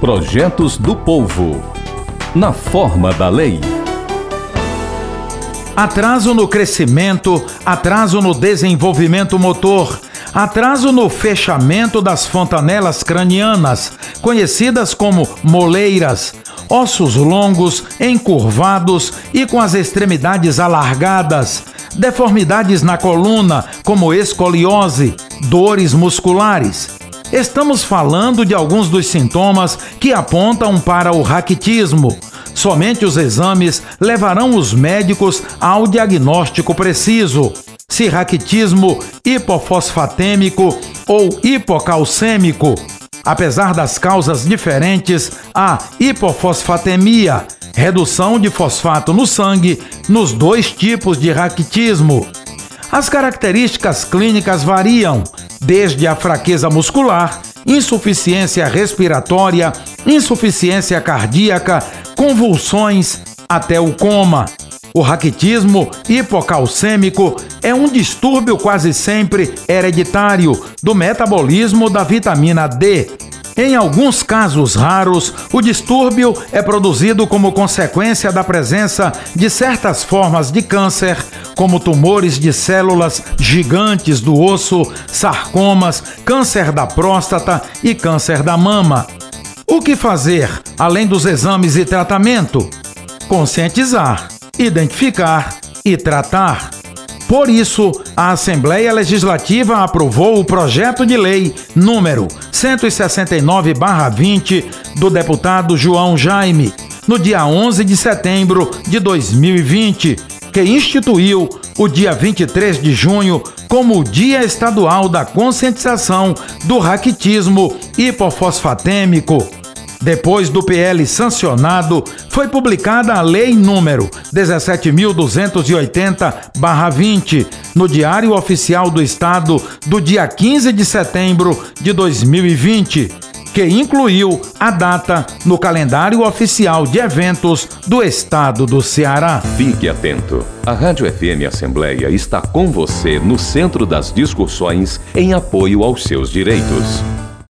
Projetos do Povo. Na forma da lei. Atraso no crescimento, atraso no desenvolvimento motor, atraso no fechamento das fontanelas cranianas, conhecidas como moleiras, ossos longos, encurvados e com as extremidades alargadas, deformidades na coluna, como escoliose, dores musculares. Estamos falando de alguns dos sintomas que apontam para o raquitismo. Somente os exames levarão os médicos ao diagnóstico preciso. Se raquitismo hipofosfatêmico ou hipocalcêmico. Apesar das causas diferentes, a hipofosfatemia, redução de fosfato no sangue, nos dois tipos de raquitismo. As características clínicas variam, desde a fraqueza muscular, insuficiência respiratória, insuficiência cardíaca, convulsões, até o coma. O raquitismo hipocalcêmico é um distúrbio quase sempre hereditário do metabolismo da vitamina D, em alguns casos raros, o distúrbio é produzido como consequência da presença de certas formas de câncer, como tumores de células gigantes do osso, sarcomas, câncer da próstata e câncer da mama. O que fazer, além dos exames e tratamento? Conscientizar, identificar e tratar. Por isso, a Assembleia Legislativa aprovou o projeto de lei número 169/20 do deputado João Jaime, no dia 11 de setembro de 2020, que instituiu o dia 23 de junho como o Dia Estadual da Conscientização do Raquitismo Hipofosfatêmico depois do PL sancionado, foi publicada a Lei número 17.280-20 no Diário Oficial do Estado do dia 15 de setembro de 2020, que incluiu a data no calendário oficial de eventos do Estado do Ceará. Fique atento. A Rádio FM Assembleia está com você no centro das discussões em apoio aos seus direitos.